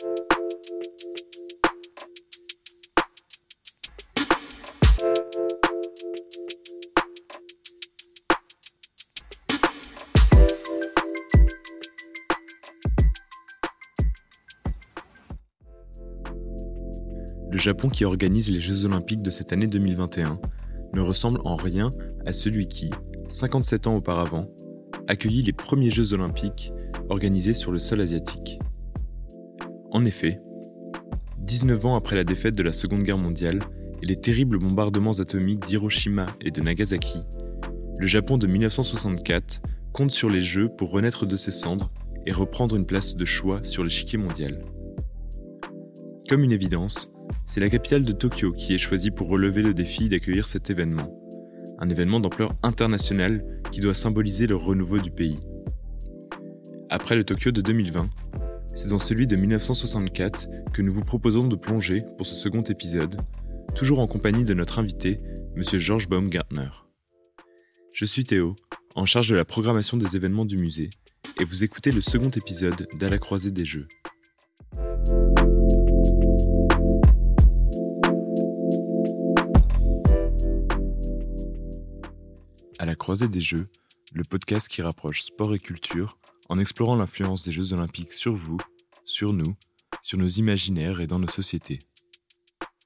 Le Japon qui organise les Jeux olympiques de cette année 2021 ne ressemble en rien à celui qui, 57 ans auparavant, accueillit les premiers Jeux olympiques organisés sur le sol asiatique. En effet, 19 ans après la défaite de la Seconde Guerre mondiale et les terribles bombardements atomiques d'Hiroshima et de Nagasaki, le Japon de 1964 compte sur les Jeux pour renaître de ses cendres et reprendre une place de choix sur l'échiquier mondial. Comme une évidence, c'est la capitale de Tokyo qui est choisie pour relever le défi d'accueillir cet événement. Un événement d'ampleur internationale qui doit symboliser le renouveau du pays. Après le Tokyo de 2020, c'est dans celui de 1964 que nous vous proposons de plonger pour ce second épisode, toujours en compagnie de notre invité, M. Georges Baumgartner. Je suis Théo, en charge de la programmation des événements du musée, et vous écoutez le second épisode d'À la croisée des Jeux. À la croisée des Jeux, le podcast qui rapproche sport et culture en explorant l'influence des Jeux olympiques sur vous, sur nous, sur nos imaginaires et dans nos sociétés.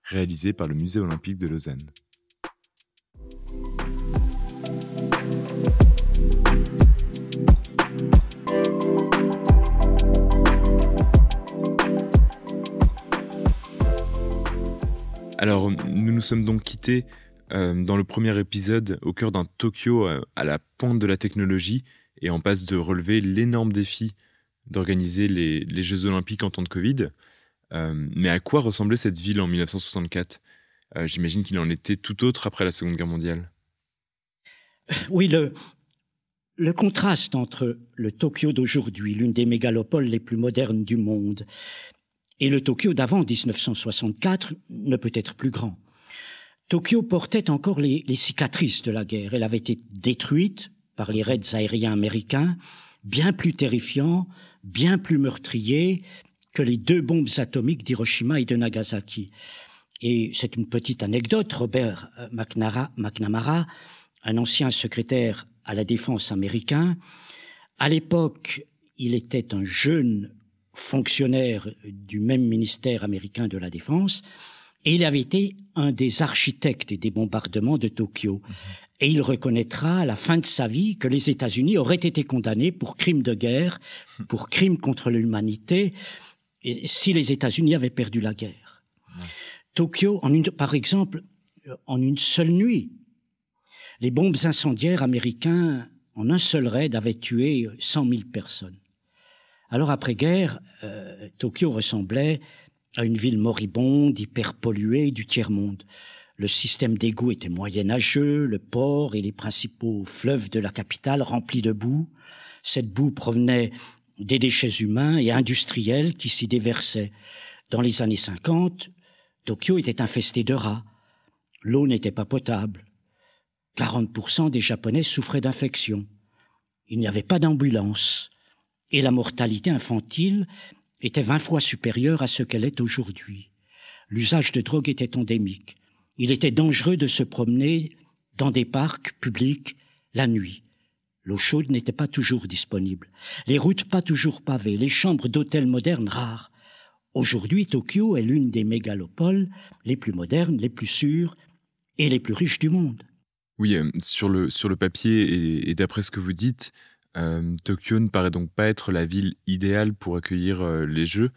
Réalisé par le Musée olympique de Lausanne. Alors, nous nous sommes donc quittés euh, dans le premier épisode au cœur d'un Tokyo euh, à la pointe de la technologie et en passe de relever l'énorme défi d'organiser les, Jeux olympiques en temps de Covid. Euh, mais à quoi ressemblait cette ville en 1964 J'imagine qu'il en était tout autre après la Seconde Guerre mondiale. Oui, le, le contraste entre le Tokyo d'aujourd'hui, l'une des mégalopoles les plus modernes du monde, et le Tokyo d'avant 1964 ne peut être plus grand. Tokyo portait encore les, cicatrices de la guerre. Elle avait été détruite par les raids aériens américains, bien plus terrifiants, bien plus meurtriers que les deux bombes atomiques d'Hiroshima et de Nagasaki. Et c'est une petite anecdote, Robert euh, McNamara, un ancien secrétaire à la défense américain, à l'époque, il était un jeune fonctionnaire du même ministère américain de la Défense, et il avait été un des architectes des bombardements de Tokyo. Et il reconnaîtra à la fin de sa vie que les États-Unis auraient été condamnés pour crimes de guerre, pour crimes contre l'humanité, si les États-Unis avaient perdu la guerre. Tokyo, en une, par exemple, en une seule nuit, les bombes incendiaires américains, en un seul raid, avaient tué 100 000 personnes. Alors après-guerre, euh, Tokyo ressemblait à une ville moribonde, hyper polluée du tiers-monde. Le système d'égout était moyenâgeux, le port et les principaux fleuves de la capitale remplis de boue. Cette boue provenait des déchets humains et industriels qui s'y déversaient. Dans les années 50, Tokyo était infesté de rats. L'eau n'était pas potable. 40% des Japonais souffraient d'infections. Il n'y avait pas d'ambulance. Et la mortalité infantile était vingt fois supérieure à ce qu'elle est aujourd'hui. L'usage de drogue était endémique. Il était dangereux de se promener dans des parcs publics la nuit. L'eau chaude n'était pas toujours disponible, les routes pas toujours pavées, les chambres d'hôtels modernes rares. Aujourd'hui, Tokyo est l'une des mégalopoles les plus modernes, les plus sûres et les plus riches du monde. Oui, euh, sur, le, sur le papier et d'après ce que vous dites, euh, Tokyo ne paraît donc pas être la ville idéale pour accueillir euh, les Jeux.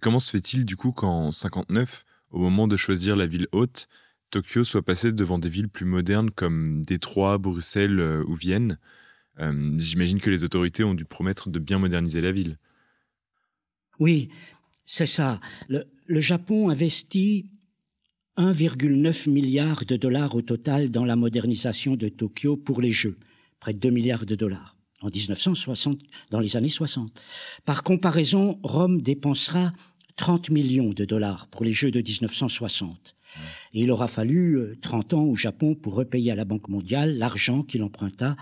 Comment se fait-il du coup qu'en 59, au moment de choisir la ville haute, Tokyo soit passé devant des villes plus modernes comme Détroit, Bruxelles ou Vienne J'imagine que les autorités ont dû promettre de bien moderniser la ville. Oui, c'est ça. Le, le Japon investit 1,9 milliard de dollars au total dans la modernisation de Tokyo pour les Jeux près de 2 milliards de dollars en 1960, dans les années 60. Par comparaison, Rome dépensera 30 millions de dollars pour les Jeux de 1960. Et il aura fallu 30 euh, ans au Japon pour repayer à la Banque mondiale l'argent qu'il emprunta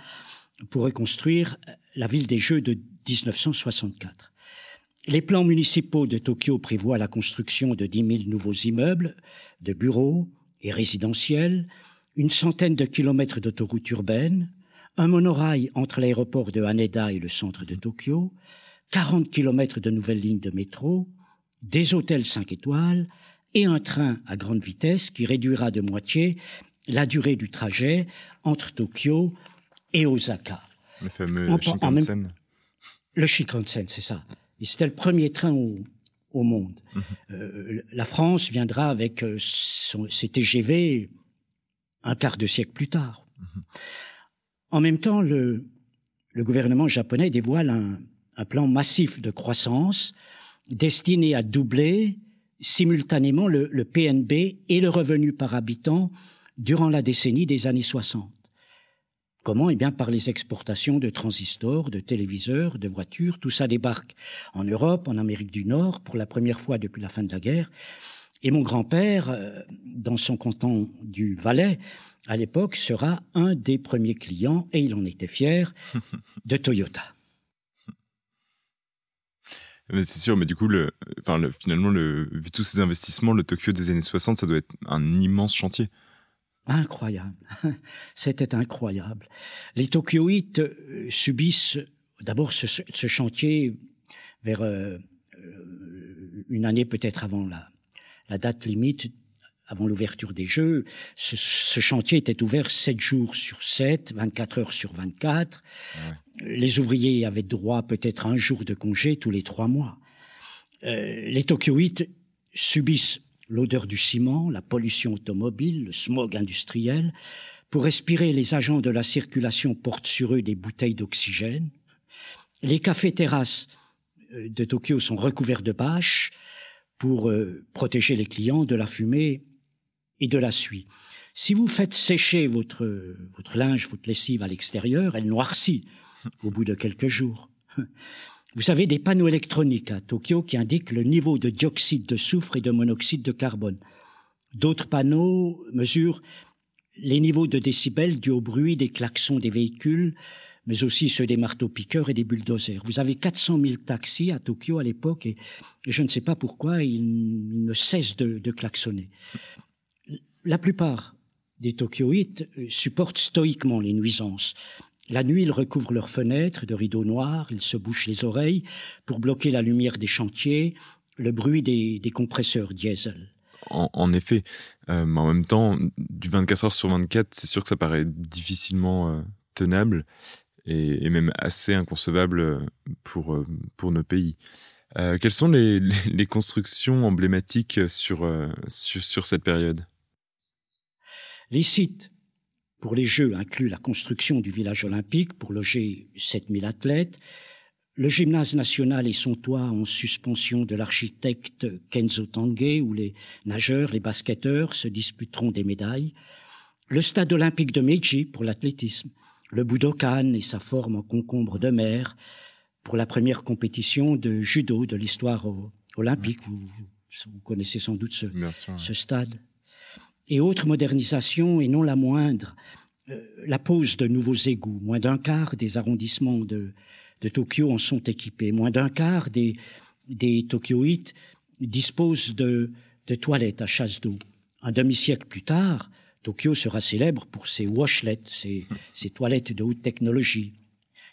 pour reconstruire euh, la ville des Jeux de 1964. Les plans municipaux de Tokyo prévoient la construction de 10 000 nouveaux immeubles, de bureaux et résidentiels, une centaine de kilomètres d'autoroutes urbaines, un monorail entre l'aéroport de Haneda et le centre de Tokyo, 40 kilomètres de nouvelles lignes de métro, des hôtels 5 étoiles et un train à grande vitesse qui réduira de moitié la durée du trajet entre Tokyo et Osaka. Le fameux Shinkansen. Le Shinkansen, c'est ça. Et c'était le premier train au, monde. Mhm. Euh, la France viendra avec euh, ses TGV un quart de siècle plus tard. Mhm. En même temps, le, le gouvernement japonais dévoile un, un plan massif de croissance destiné à doubler simultanément le, PNB et le revenu par habitant durant la décennie des années 60. Comment Eh bien par les exportations de transistors, de téléviseurs, de voitures, tout ça débarque en Europe, en Amérique du Nord, pour la première fois depuis la fin de la guerre. Et mon grand-père, euh, dans son canton du Valais, à l'époque, sera un des premiers clients, et il en était fier, de Toyota. C'est sûr, mais du coup, le, enfin, le, finalement, le, vu tous ces investissements, le Tokyo des années 60, ça doit être un immense chantier. Incroyable. C'était incroyable. Les Tokyoïtes euh, subissent d'abord ce, ce, chantier vers euh, euh, une année peut-être avant la, la date limite avant l'ouverture des Jeux, ce, ce, chantier était ouvert 7 jours sur 7, 24 heures sur 24. Ouais. Les ouvriers avaient droit peut-être à un jour de congé tous les trois mois. Euh, les Tokyoïtes subissent l'odeur du ciment, la pollution automobile, le smog industriel. Pour respirer, les agents de la circulation portent sur eux des bouteilles d'oxygène. Les cafés-terrasses euh, de Tokyo sont recouverts de bâches pour euh, protéger les clients de la fumée et de la suie. Si vous faites sécher votre, votre linge, votre lessive à l'extérieur, elle noircit au bout de quelques jours. Vous avez des panneaux électroniques à Tokyo qui indiquent le niveau de dioxyde de soufre et de monoxyde de carbone. D'autres panneaux mesurent les niveaux de décibels dus au bruit des klaxons des véhicules, mais aussi ceux des marteaux-piqueurs et des bulldozers. Vous avez 400 000 taxis à Tokyo à l'époque et, je ne sais pas pourquoi ils ne cessent de, de klaxonner. La plupart des Tokyoïtes euh, supportent stoïquement les nuisances. La nuit, ils recouvrent leurs fenêtres de rideaux noirs, ils se bouchent les oreilles pour bloquer la lumière des chantiers, le bruit des, compresseurs diesel. En, effet, euh, mais en même temps, du 24 heures sur 24, c'est sûr que ça paraît difficilement euh, tenable et, même assez inconcevable pour, pour nos pays. Quelles sont les, constructions emblématiques sur, sur cette période? Les sites pour les Jeux incluent la construction du village olympique pour loger 7000 athlètes, le gymnase national et son toit en suspension de l'architecte Kenzo Tange où les nageurs, les basketteurs se disputeront des médailles, le stade olympique de Meiji pour l'athlétisme, le Budokan et sa forme en concombre de mer pour la première compétition de judo de l'histoire olympique. Vous, vous, connaissez sans doute ce, ce stade et autres modernisations, et non la moindre, euh, la pose de nouveaux égouts. Moins d'un quart des arrondissements de, de Tokyo en sont équipés. Moins d'un quart des, des Tokyoïtes disposent de, de toilettes à chasse d'eau. Un demi-siècle plus tard, Tokyo sera célèbre pour ses washlets, ses, ses toilettes de haute technologie.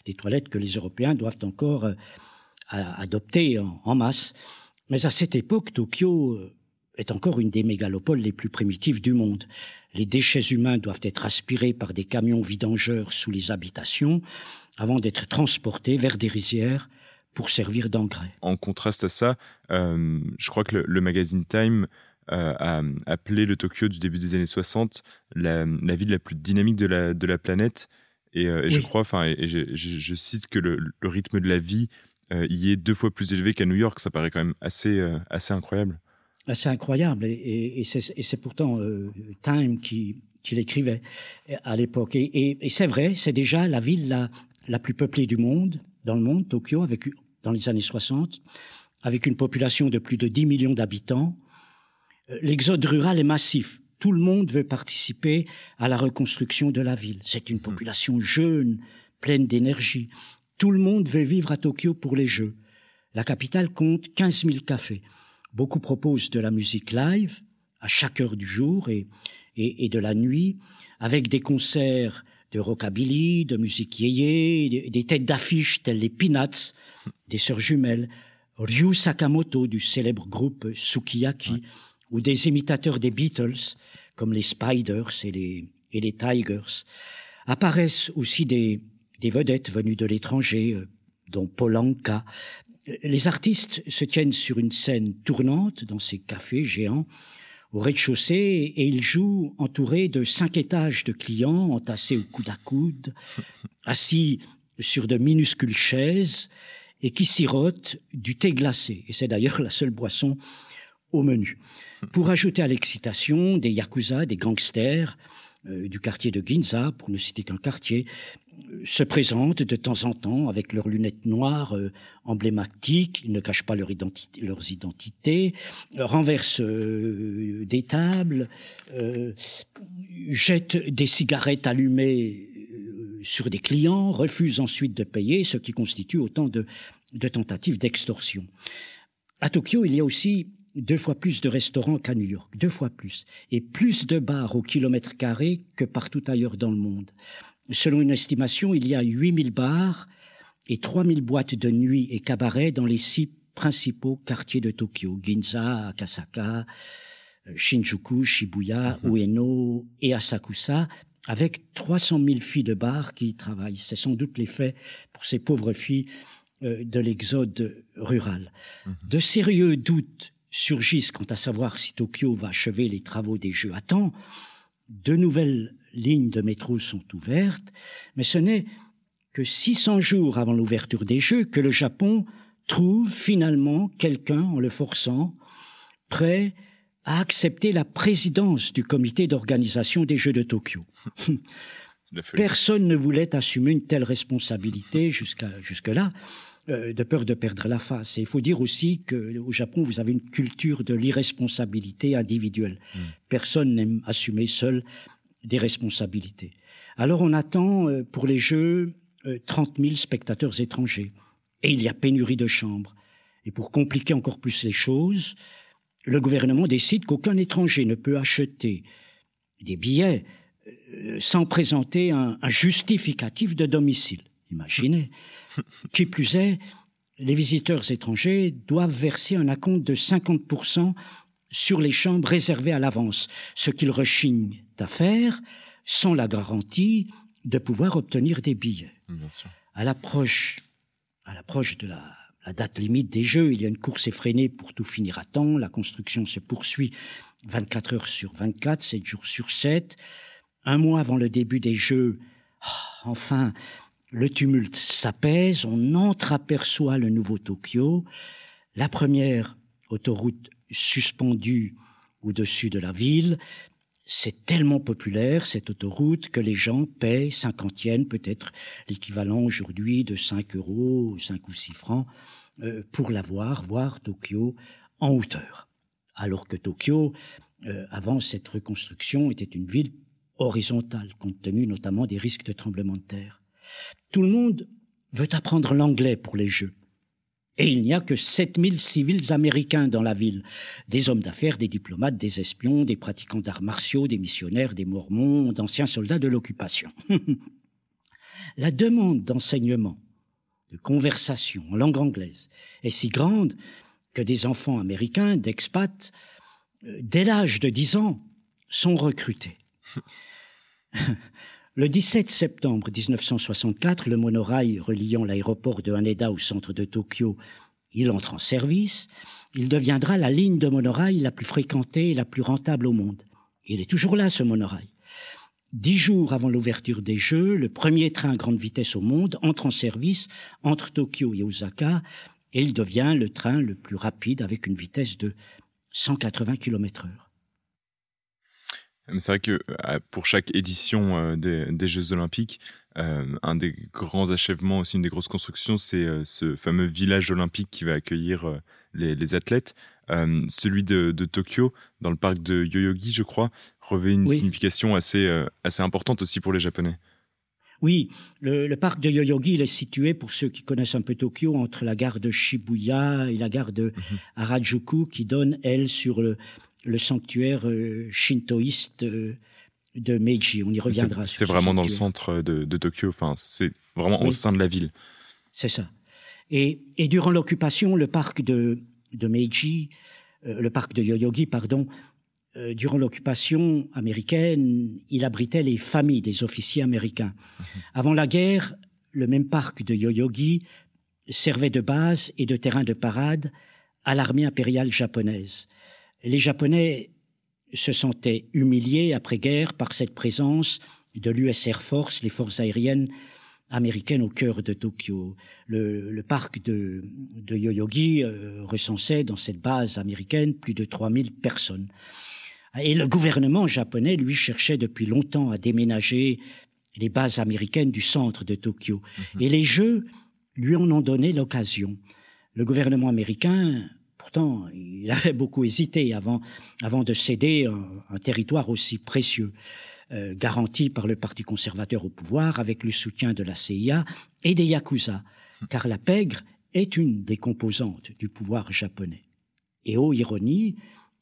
Des toilettes que les Européens doivent encore euh, adopter en, en masse. Mais à cette époque, Tokyo euh, est encore une des mégalopoles les plus primitives du monde. Les déchets humains doivent être aspirés par des camions vidangeurs sous les habitations avant d'être transportés vers des rizières pour servir d'engrais. En contraste à ça, euh, je crois que le, le magazine Time euh, a appelé le Tokyo du début des années 60 la, la ville la plus dynamique de la, de la planète. Et, euh, et oui. je crois, enfin, et, et je, je, je, cite que le, le, rythme de la vie y est deux fois plus élevé qu'à New York. Ça paraît quand même assez, assez incroyable. C'est incroyable, et, et, et c'est pourtant euh, Time qui, qui l'écrivait à l'époque. Et, c'est vrai, c'est déjà la ville la, la plus peuplée du monde, dans le monde, Tokyo, avec, dans les années 60, avec une population de plus de 10 millions d'habitants. Euh, l'exode rural est massif. Tout le monde veut participer à la reconstruction de la ville. C'est une population jeune, pleine d'énergie. Tout le monde veut vivre à Tokyo pour les Jeux. La capitale compte 15 000 cafés. Beaucoup proposent de la musique live à chaque heure du jour et, et, de la nuit, avec des concerts de rockabilly, de musique yéyé, des têtes d'affiches telles les Peanuts, des sœurs jumelles, Ryu Sakamoto du célèbre groupe Sukiyaki, ou des imitateurs des Beatles, comme les Spiders et les, et les Tigers. Apparaissent aussi des, des vedettes venues de l'étranger, euh, dont Polanka. Les artistes se tiennent sur une scène tournante dans ces cafés géants au rez-de-chaussée et ils jouent entourés de cinq étages de clients entassés au coude à coude, assis sur de minuscules chaises et qui sirotent du thé glacé. Et c'est d'ailleurs la seule boisson au menu. Pour ajouter à l'excitation, des yakuza, des gangsters euh, du quartier de Ginza, pour ne citer qu'un quartier, se présentent de temps en temps avec leurs lunettes noires euh, emblématiques, ils ne cachent pas leur identité, leurs identités, renversent des tables, jettent des cigarettes allumées sur des clients, refusent ensuite de payer, ce qui constitue autant de, de tentatives d'extorsion. À Tokyo, il y a aussi deux fois plus de restaurants qu'à New York, deux fois plus, et plus de bars au kilomètre carré que partout ailleurs dans le monde. Selon une estimation, il y a 8000 bars et 3000 boîtes de nuit et cabarets dans les six principaux quartiers de Tokyo, Ginza, Akasaka, Shinjuku, Shibuya, mhm. Ueno et Asakusa, avec 300 000 filles de bars qui y travaillent. C'est sans doute l'effet pour ces pauvres filles euh, de l'exode rural. Mhm. De sérieux doutes surgissent quant à savoir si Tokyo va achever les travaux des Jeux à temps. De nouvelles lignes de métro sont ouvertes, mais ce n'est que 600 jours avant l'ouverture des Jeux que le Japon trouve finalement quelqu'un, en le forçant, prêt à accepter la présidence du comité d'organisation des Jeux de Tokyo. Personne ne voulait assumer une telle responsabilité jusqu'à jusque-là. Euh, de peur de perdre la face. Et il faut dire aussi qu'au Japon, vous avez une culture de l'irresponsabilité individuelle. Hmm. Personne n'aime assumer seul des responsabilités. Alors on attend euh, pour les Jeux 30 euh, 000 spectateurs étrangers. Et il y a pénurie de chambres. Et pour compliquer encore plus les choses, le gouvernement décide qu'aucun étranger ne peut acheter des billets sans présenter un, un justificatif de domicile. Imaginez. Qui plus est, les visiteurs étrangers doivent verser un acompte de 50% sur les chambres réservées à l'avance, ce qu'ils rechignent à faire sans la garantie de pouvoir obtenir des billets. À l'approche, à l'approche de la, la, date limite des Jeux, il y a une course effrénée pour tout finir à temps. La construction se poursuit 24 heures sur 24, 7 jours sur 7. Un mois avant le début des Jeux, oh, enfin, le tumulte s'apaise, on entreaperçoit le nouveau Tokyo, la première autoroute suspendue au-dessus de la ville. C'est tellement populaire, cette autoroute, que les gens paient cinquantienne, peut-être l'équivalent aujourd'hui de 5 euros, 5 ou 6 francs, euh, pour la voir, voir Tokyo en hauteur. Alors que Tokyo, euh, avant cette reconstruction, était une ville horizontale, compte tenu notamment des risques de tremblement de terre. Tout le monde veut apprendre l'anglais pour les Jeux. Et il n'y a que 7000 civils américains dans la ville. Des hommes d'affaires, des diplomates, des espions, des pratiquants d'arts martiaux, des missionnaires, des mormons, d'anciens soldats de l'occupation. la demande d'enseignement, de conversation en langue anglaise est si grande que des enfants américains, d'expats, euh, dès l'âge de 10 ans, sont recrutés. Le 17 septembre 1964, le monorail reliant l'aéroport de Haneda au centre de Tokyo, il entre en service. Il deviendra la ligne de monorail la plus fréquentée et la plus rentable au monde. Il est toujours là, ce monorail. Dix jours avant l'ouverture des Jeux, le premier train à grande vitesse au monde entre en service entre Tokyo et Osaka et il devient le train le plus rapide avec une vitesse de 180 km heure. C'est vrai que euh, pour chaque édition euh, des, Jeux Olympiques, euh, un des grands achèvements, aussi une des grosses constructions, c'est ce fameux village olympique qui va accueillir les, athlètes. celui de, Tokyo, dans le parc de Yoyogi, je crois, revêt une signification assez, assez importante aussi pour les Japonais. Oui, le, parc de Yoyogi, il est situé, pour ceux qui connaissent un peu Tokyo, entre la gare de Shibuya et la gare de mhm. Harajuku, qui donne, elle, sur le, sanctuaire euh, shintoïste euh, de Meiji. On y reviendra. C'est vraiment dans le centre de, Tokyo, enfin, c'est vraiment au sein de la ville. C'est ça. Et, durant l'occupation, le parc de, Meiji, euh, le parc de Yoyogi, pardon, euh, durant l'occupation américaine, il abritait les familles des officiers américains. Mhm. Avant la guerre, le même parc de Yoyogi servait de base et de terrain de parade à l'armée impériale japonaise. Les Japonais se sentaient humiliés après-guerre par cette présence de l'US Air Force, les forces aériennes américaines au cœur de Tokyo. Le, parc de, Yoyogi euh, recensait dans cette base américaine plus de 3000 personnes. Et le gouvernement japonais, lui, cherchait depuis longtemps à déménager les bases américaines du centre de Tokyo. Mhm. Et les Jeux lui en ont donné l'occasion. Le gouvernement américain, pourtant, il avait beaucoup hésité avant, avant de céder un, territoire aussi précieux, euh, garanti par le Parti conservateur au pouvoir, avec le soutien de la CIA et des Yakuza, mhm. car la pègre est une des composantes du pouvoir japonais. Et ô ironie,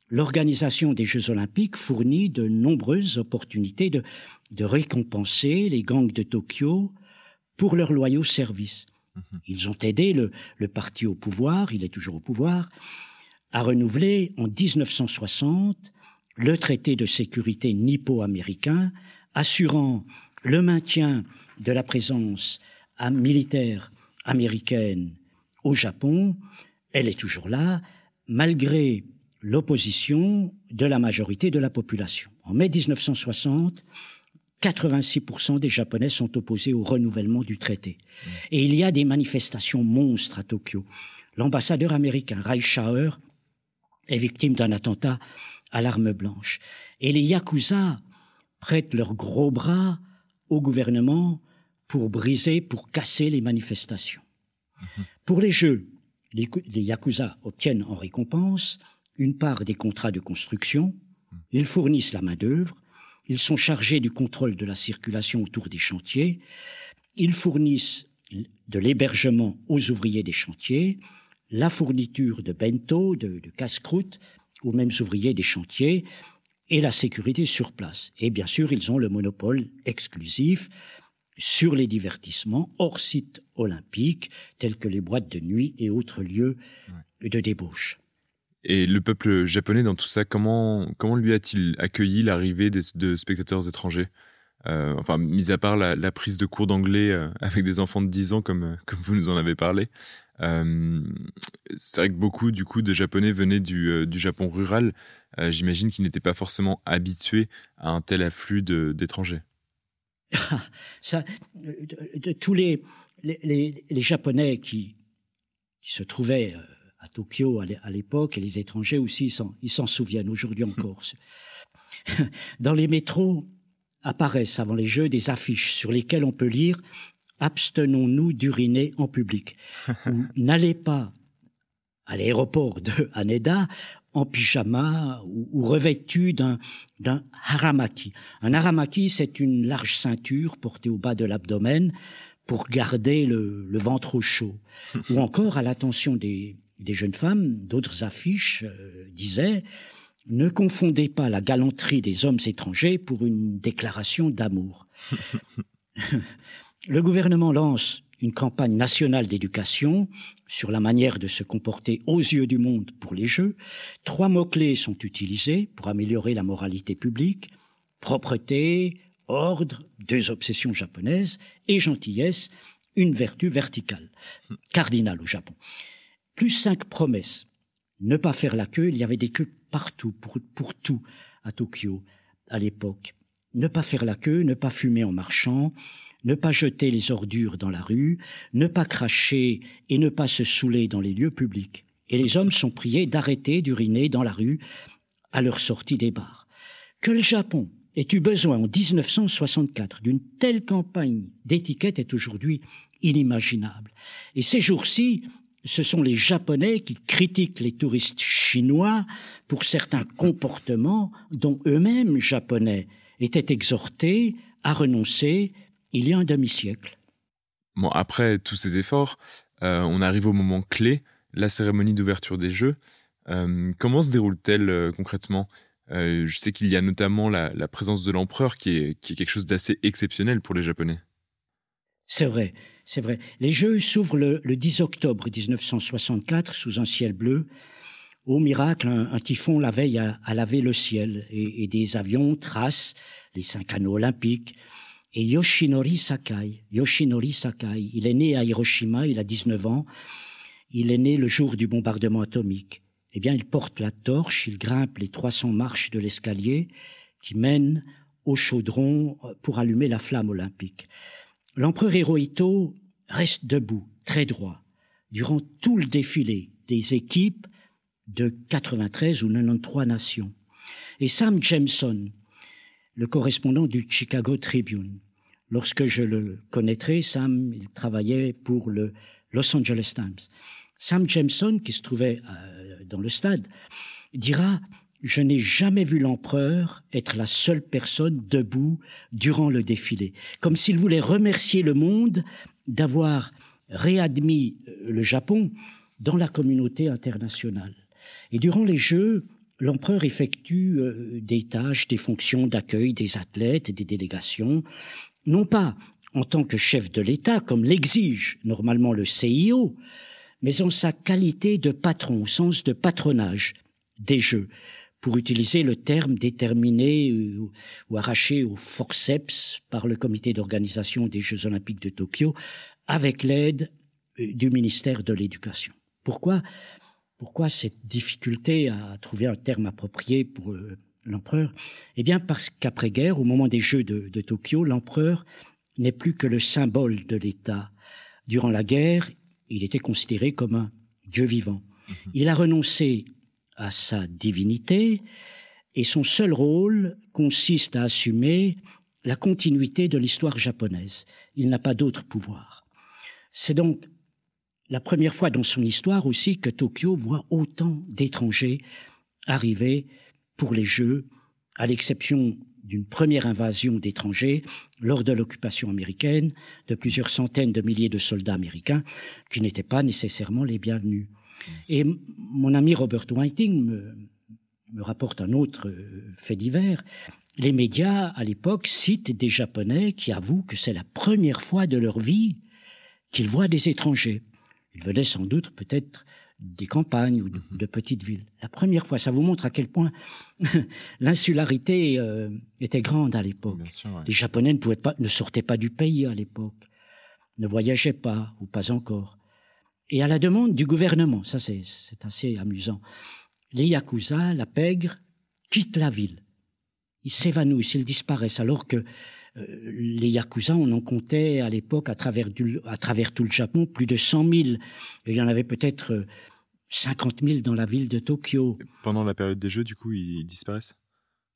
l'organisation des Jeux olympiques fournit de nombreuses opportunités de, récompenser les gangs de Tokyo pour leurs loyaux services. Mhm. Ils ont aidé le, le, parti au pouvoir, il est toujours au pouvoir, à renouveler en 1960 le traité de sécurité nippo-américain, assurant le maintien de la présence militaire américaine au Japon. Elle est toujours là, malgré l'opposition de la majorité de la population. En mai 1960, 86% des Japonais sont opposés au renouvellement du traité. Et il y a des manifestations monstres à Tokyo. L'ambassadeur américain Reichauer est victime d'un attentat à l'arme blanche. Et les Yakuza prêtent leurs gros bras au gouvernement pour briser, pour casser les manifestations. Pour les Jeux, les, les Yakuza obtiennent en récompense une part des contrats de construction, ils fournissent la main-d'œuvre, ils sont chargés du contrôle de la circulation autour des chantiers, ils fournissent de l'hébergement aux ouvriers des chantiers, la fourniture de bento, de, casse-croûte aux mêmes ouvriers des chantiers, et la sécurité sur place. Et bien sûr, ils ont le monopole exclusif sur les divertissements hors site olympique, tels que les boîtes de nuit et autres lieux de débauche. Et le peuple japonais dans tout ça, comment, comment lui a-t-il accueilli l'arrivée de, spectateurs étrangers? Euh, Enfin, mis à part la, prise de cours d'anglais euh, avec des enfants de 10 ans, comme, comme vous nous en avez parlé. Euh, c'est vrai que beaucoup du coup de Japonais venaient du, du Japon rural. J'imagine qu'ils n'étaient pas forcément habitués à un tel afflux d'étrangers. ça, de, tous les, les, les, Japonais qui, qui se trouvaient à Tokyo à l'époque, et les étrangers aussi, ils s'en souviennent aujourd'hui encore. Dans les métros apparaissent avant les Jeux des affiches sur lesquelles on peut lire Abstenons-nous d'uriner en public ou N'allez pas à l'aéroport de Haneda en pyjama ou, revêtu d'un haramaki. Un haramaki, c'est une large ceinture portée au bas de l'abdomen pour garder le, le ventre au chaud. ou encore à l'attention des, des jeunes femmes, d'autres affiches euh, disaient ne confondez pas la galanterie des hommes étrangers pour une déclaration d'amour. Le gouvernement lance une campagne nationale d'éducation sur la manière de se comporter aux yeux du monde pour les Jeux. Trois mots-clés sont utilisés pour améliorer la moralité publique. Propreté, ordre, deux obsessions japonaises, et gentillesse, une vertu verticale, cardinale au Japon plus cinq promesses. Ne pas faire la queue, il y avait des queues partout, pour, pour tout, à Tokyo, à l'époque. Ne pas faire la queue, ne pas fumer en marchant, ne pas jeter les ordures dans la rue, ne pas cracher et ne pas se saouler dans les lieux publics. Et les hommes sont priés d'arrêter d'uriner dans la rue à leur sortie des bars. Que le Japon ait eu besoin en 1964 d'une telle campagne d'étiquette est aujourd'hui inimaginable. Et ces jours-ci, ce sont les Japonais qui critiquent les touristes chinois pour certains comportements dont eux-mêmes, Japonais, étaient exhortés à renoncer il y a un demi-siècle. Bon, après tous ces efforts, euh, on arrive au moment clé, la cérémonie d'ouverture des Jeux. Euh, comment se déroule-t-elle euh, concrètement? Je sais qu'il y a notamment la, présence de l'empereur qui est, qui est quelque chose d'assez exceptionnel pour les Japonais. C'est vrai, c'est vrai. Les Jeux s'ouvrent le, 10 octobre 1964 sous un ciel bleu. Au miracle, un, typhon la veille a, lavé le ciel et, et, des avions tracent les cinq anneaux olympiques. Et Yoshinori Sakai, Yoshinori Sakai, il est né à Hiroshima, il a 19 ans. Il est né le jour du bombardement atomique. Eh bien, il porte la torche, il grimpe les 300 marches de l'escalier qui mène au chaudron pour allumer la flamme olympique. L'empereur Hirohito reste debout, très droit, durant tout le défilé des équipes de 93 ou 93 nations. Et Sam Jameson, le correspondant du Chicago Tribune, lorsque je le connaîtrai, Sam, il travaillait pour le Los Angeles Times. Sam Jameson, qui se trouvait euh, dans le stade, dira je n'ai jamais vu l'empereur être la seule personne debout durant le défilé, comme s'il voulait remercier le monde d'avoir réadmis euh, le Japon dans la communauté internationale. Et durant les Jeux, l'empereur effectue euh, des tâches, des fonctions d'accueil des athlètes, des délégations, non pas en tant que chef de l'État, comme l'exige normalement le CIO, mais en sa qualité de patron, au sens de patronage des Jeux, pour utiliser le terme déterminé euh, ou, arraché au forceps par le comité d'organisation des Jeux olympiques de Tokyo, avec l'aide euh, du ministère de l'Éducation. Pourquoi Pourquoi cette difficulté à trouver un terme approprié pour euh, l'empereur? Eh bien parce qu'après-guerre, au moment des Jeux de, de Tokyo, l'empereur n'est plus que le symbole de l'État. Durant la guerre, il était considéré comme un dieu vivant. Mhm. Il a renoncé à sa divinité et son seul rôle consiste à assumer la continuité de l'histoire japonaise. Il n'a pas d'autre pouvoir. C'est donc la première fois dans son histoire aussi que Tokyo voit autant d'étrangers arriver pour les Jeux, à l'exception d'une première invasion d'étrangers lors de l'occupation américaine, de plusieurs centaines de milliers de soldats américains qui n'étaient pas nécessairement les bienvenus. Et mon ami Robert Whiting me, me rapporte un autre euh, fait divers. Les médias, à l'époque, citent des Japonais qui avouent que c'est la première fois de leur vie qu'ils voient des étrangers. Ils venaient sans doute peut-être des campagnes ou de, mhm. petites villes. La première fois, ça vous montre à quel point l'insularité euh, était grande à l'époque. Les Japonais ne, pouvaient pas, ne sortaient pas du pays à l'époque, ne voyageaient pas ou pas encore. Et à la demande du gouvernement, ça c'est assez amusant, les Yakuza, la pègre, quittent la ville. Ils s'évanouissent, ils disparaissent, alors que euh, les Yakuza, on en comptait à l'époque à travers, à travers tout le Japon plus de 100 000. il y en avait peut-être 50 euh, 000 dans la ville de Tokyo. Pendant la période des Jeux, du coup, ils disparaissent?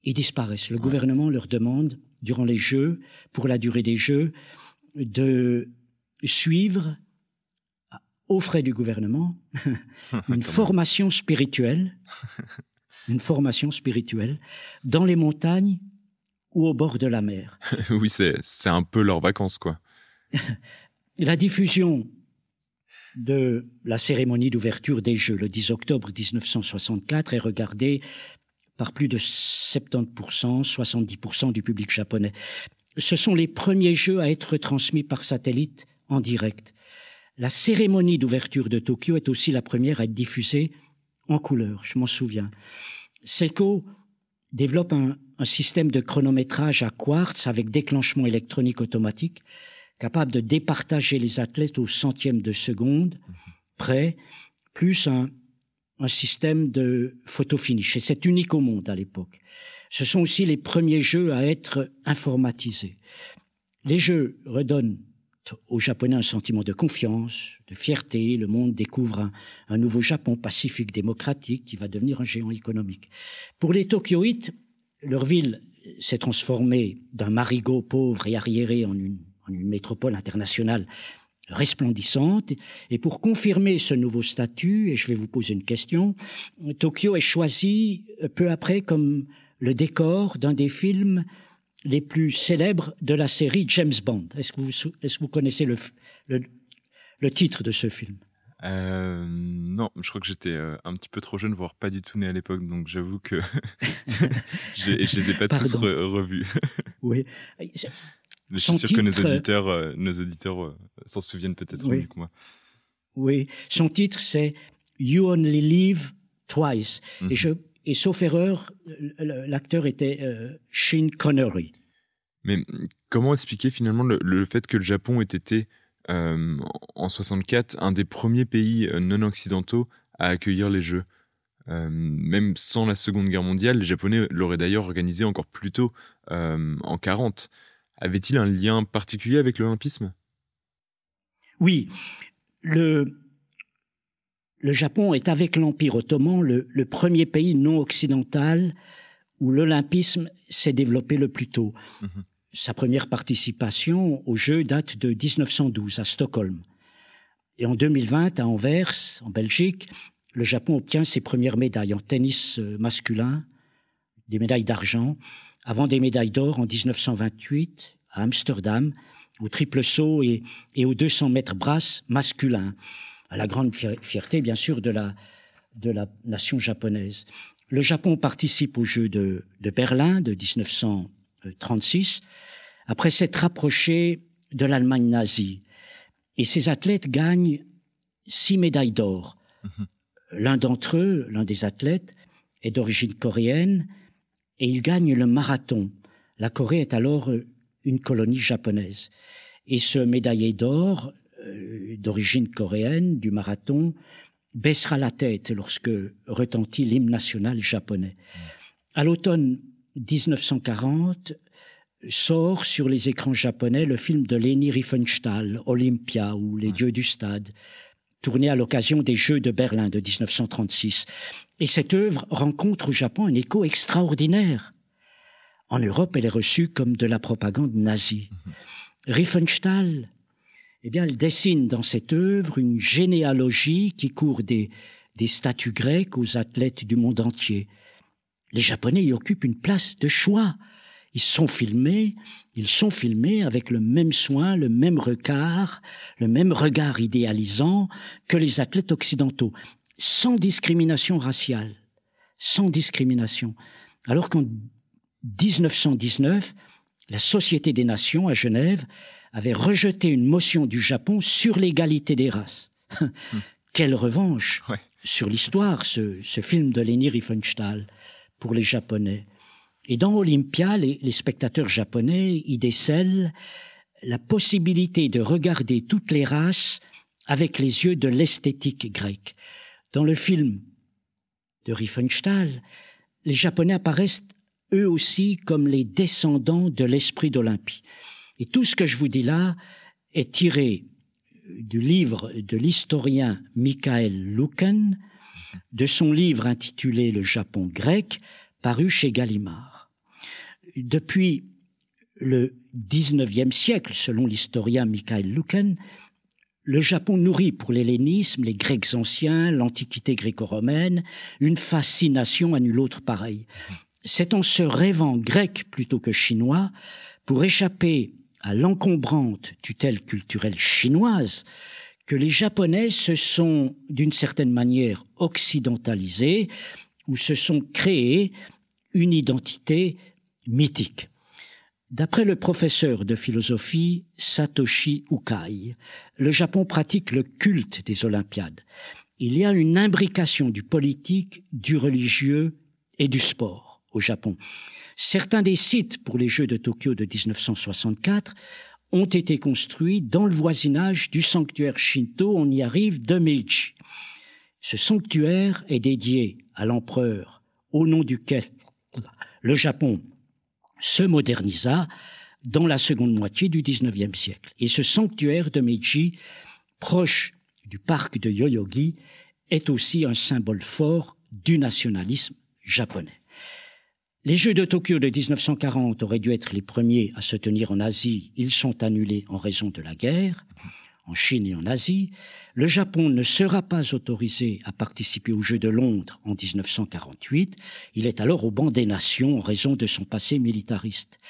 Ils disparaissent. Le gouvernement leur demande, durant les Jeux, pour la durée des Jeux, de suivre aux frais du gouvernement, une formation spirituelle, une formation spirituelle dans les montagnes ou au bord de la mer. oui, c'est un peu leurs vacances, quoi. la diffusion de la cérémonie d'ouverture des Jeux le 10 octobre 1964 est regardée par plus de 70%, 70% du public japonais. Ce sont les premiers Jeux à être transmis par satellite en direct. La cérémonie d'ouverture de Tokyo est aussi la première à être diffusée en couleur, je m'en souviens. Seiko développe un, système de chronométrage à quartz avec déclenchement électronique automatique, capable de départager les athlètes au centième de seconde, près, plus un, un système de photo finish. Et c'est unique au monde à l'époque. Ce sont aussi les premiers jeux à être informatisés. Les jeux redonnent aux Japonais un sentiment de confiance, de fierté. Le monde découvre un, nouveau Japon pacifique, démocratique, qui va devenir un géant économique. Pour les Tokyoïtes, leur ville s'est transformée d'un marigot pauvre et arriéré en une, en une métropole internationale resplendissante. Et pour confirmer ce nouveau statut, et je vais vous poser une question, Tokyo est choisi peu après comme le décor d'un des films les plus célèbres de la série James Bond. Est-ce que vous, est-ce que vous connaissez le, le, titre de ce film? Euh, non, je crois que j'étais euh, un petit peu trop jeune, voire pas du tout né à l'époque, donc j'avoue que je, je les ai pas tous revus. oui. Je suis sûr que nos auditeurs, euh, nos auditeurs s'en souviennent peut-être mieux que moi. Oui, son titre c'est You Only Live Twice. Et mhm. je et sauf erreur, l'acteur était euh, Sean Connery. Mais comment expliquer finalement le, fait que le Japon ait été euh, en 64 un des premiers pays euh, non occidentaux à accueillir les Jeux? Même sans la Seconde Guerre mondiale, les Japonais l'auraient d'ailleurs organisé encore plus tôt, en 40. Avait-il un lien particulier avec l'olympisme? Oui. Le, le Japon est avec l'Empire ottoman le, premier pays non occidental où l'olympisme s'est développé le plus tôt. Mhm. Sa première participation aux Jeux date de 1912 à Stockholm. Et en 2020, à Anvers, en Belgique, le Japon obtient ses premières médailles en tennis euh, masculin, des médailles d'argent, avant des médailles d'or en 1928 à Amsterdam, au triple saut et, et aux 200 mètres brasses masculins à la grande fierté, bien sûr, de la, de la nation japonaise. Le Japon participe aux Jeux de, de Berlin de 1936, après s'être rapproché de l'Allemagne nazie. Et ces athlètes gagnent six médailles d'or. Mhm. L'un d'entre eux, l'un des athlètes, est d'origine coréenne et il gagne le marathon. La Corée est alors une colonie japonaise. Et ce médaillé d'or euh, d'origine coréenne du marathon baissera la tête lorsque retentit l'hymne national japonais. À l'automne 1940, sort sur les écrans japonais le film de Leni Riefenstahl, Olympia ou Les dieux du stade, tourné à l'occasion des Jeux de Berlin de 1936. Et cette œuvre rencontre au Japon un écho extraordinaire. En Europe, elle est reçue comme de la propagande nazie. Mhm. Riefenstahl eh bien, elle dessine dans cette œuvre une généalogie qui court des, statues grecques aux athlètes du monde entier. Les Japonais y occupent une place de choix. Ils sont filmés, ils sont filmés avec le même soin, le même regard, le même regard idéalisant que les athlètes occidentaux, sans discrimination raciale, sans discrimination. Alors qu'en 1919, la Société des Nations à Genève avait rejeté une motion du Japon sur l'égalité des races. Quelle revanche sur l'histoire, ce, film de Leni Riefenstahl pour les Japonais. Et dans Olympia, les, les spectateurs japonais y décèlent la possibilité de regarder toutes les races avec les yeux de l'esthétique grecque. Dans le film de Riefenstahl, les Japonais apparaissent eux aussi comme les descendants de l'esprit d'Olympie. Et tout ce que je vous dis là est tiré du livre de l'historien Michael Luken, de son livre intitulé Le Japon grec, paru chez Gallimard. Depuis le XIXe siècle, selon l'historien Michael Luken, le Japon nourrit pour l'hellénisme, les Grecs anciens, l'Antiquité gréco-romaine, une fascination à nul autre pareil. C'est en se rêvant grec plutôt que chinois, pour échapper à l'encombrante tutelle culturelle chinoise que les Japonais se sont, d'une certaine manière, occidentalisés ou se sont créés une identité mythique. D'après le professeur de philosophie Satoshi Ukai, le Japon pratique le culte des Olympiades. Il y a une imbrication du politique, du religieux et du sport au Japon. Certains des sites pour les Jeux de Tokyo de 1964 ont été construits dans le voisinage du sanctuaire Shinto, on y arrive, de Meiji. Ce sanctuaire est dédié à l'empereur au nom duquel le Japon se modernisa dans la seconde moitié du XIXe siècle. Et ce sanctuaire de Meiji, proche du parc de Yoyogi, est aussi un symbole fort du nationalisme japonais. Les Jeux de Tokyo de 1940 auraient dû être les premiers à se tenir en Asie. Ils sont annulés en raison de la guerre. en Chine et en Asie, le Japon ne sera pas autorisé à participer aux Jeux de Londres en 1948. Il est alors au banc des nations en raison de son passé militariste.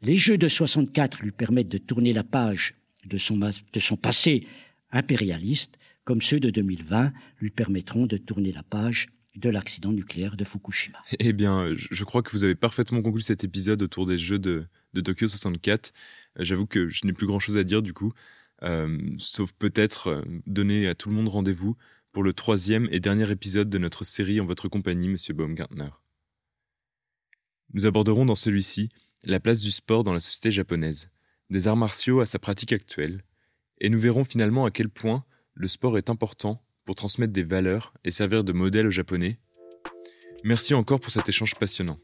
Les Jeux de 64 lui permettent de tourner la page de son, de son passé impérialiste, comme ceux de 2020 lui permettront de tourner la page de l'accident nucléaire de Fukushima. Eh bien, je crois que vous avez parfaitement conclu cet épisode autour des Jeux de, de Tokyo 64. Euh, j'avoue que je n'ai plus grand-chose à dire du coup, euh, sauf peut-être euh, donner à tout le monde rendez-vous pour le troisième et dernier épisode de notre série en votre compagnie, Monsieur Baumgartner. Nous aborderons dans celui-ci la place du sport dans la société japonaise, des arts martiaux à sa pratique actuelle, et nous verrons finalement à quel point le sport est important pour transmettre des valeurs et servir de modèle aux Japonais. Merci encore pour cet échange passionnant.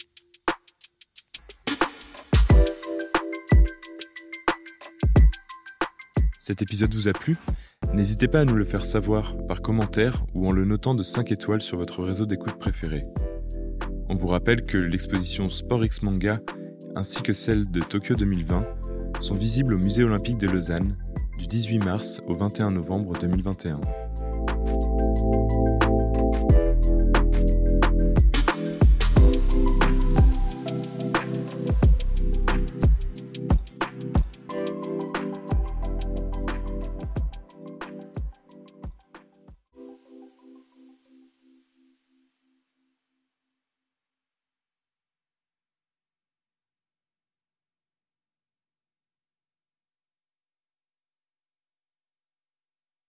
Cet épisode vous a plu? N'hésitez pas à nous le faire savoir par commentaire ou en le notant de 5 étoiles sur votre réseau d'écoute préféré. On vous rappelle que l'exposition Sport X Manga ainsi que celle de Tokyo 2020 sont visibles au Musée olympique de Lausanne du 18 mars au 21 novembre 2021.